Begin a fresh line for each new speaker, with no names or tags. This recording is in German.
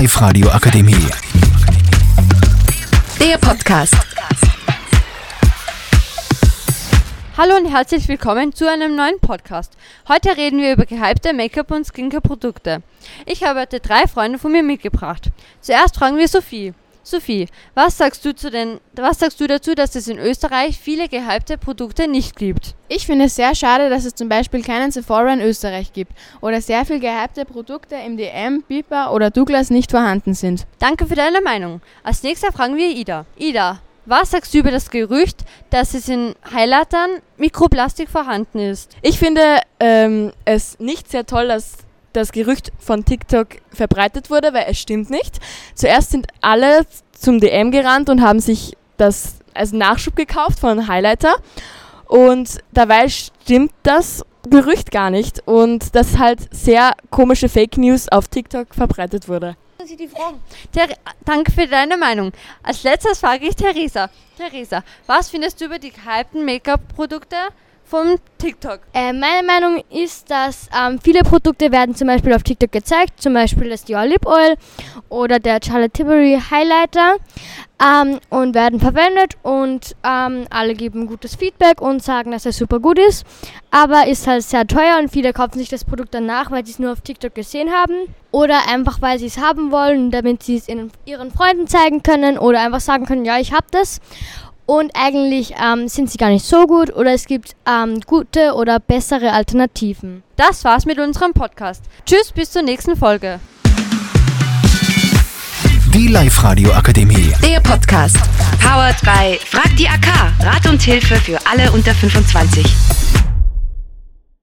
Live-Radio Akademie.
Der Podcast.
Hallo und herzlich willkommen zu einem neuen Podcast. Heute reden wir über gehypte Make-up- und Skincare-Produkte. Ich habe heute drei Freunde von mir mitgebracht. Zuerst fragen wir Sophie. Sophie, was sagst du zu den, was sagst du dazu, dass es in Österreich viele gehypte Produkte nicht gibt?
Ich finde es sehr schade, dass es zum Beispiel keinen Sephora in Österreich gibt oder sehr viel gehypte Produkte im DM, Bipa oder Douglas nicht vorhanden sind.
Danke für deine Meinung. Als nächster fragen wir Ida. Ida, was sagst du über das Gerücht, dass es in Highlightern Mikroplastik vorhanden ist?
Ich finde ähm, es nicht sehr toll, dass das Gerücht von TikTok verbreitet wurde, weil es stimmt nicht. Zuerst sind alle zum DM gerannt und haben sich das als Nachschub gekauft von Highlighter. Und dabei stimmt das Gerücht gar nicht und dass halt sehr komische Fake News auf TikTok verbreitet wurde.
Ter Danke für deine Meinung. Als letztes frage ich Theresa. Theresa, was findest du über die gehypten Make-up-Produkte vom TikTok?
Äh, meine Meinung ist, dass ähm, viele Produkte werden zum Beispiel auf TikTok gezeigt, zum Beispiel das Dior Lip Oil oder der Charlotte Tilbury Highlighter ähm, und werden verwendet und ähm, alle geben gutes Feedback und sagen, dass es super gut ist, aber ist halt sehr teuer und viele kaufen sich das Produkt danach, weil sie es nur auf TikTok gesehen haben oder einfach, weil sie es haben wollen, damit sie es ihren Freunden zeigen können oder einfach sagen können, ja, ich habe das und eigentlich ähm, sind sie gar nicht so gut oder es gibt ähm, gute oder bessere Alternativen.
Das war's mit unserem Podcast. Tschüss, bis zur nächsten Folge.
Die Live-Radio Akademie.
Der Podcast. Powered by Frag die AK. Rat und Hilfe für alle unter 25.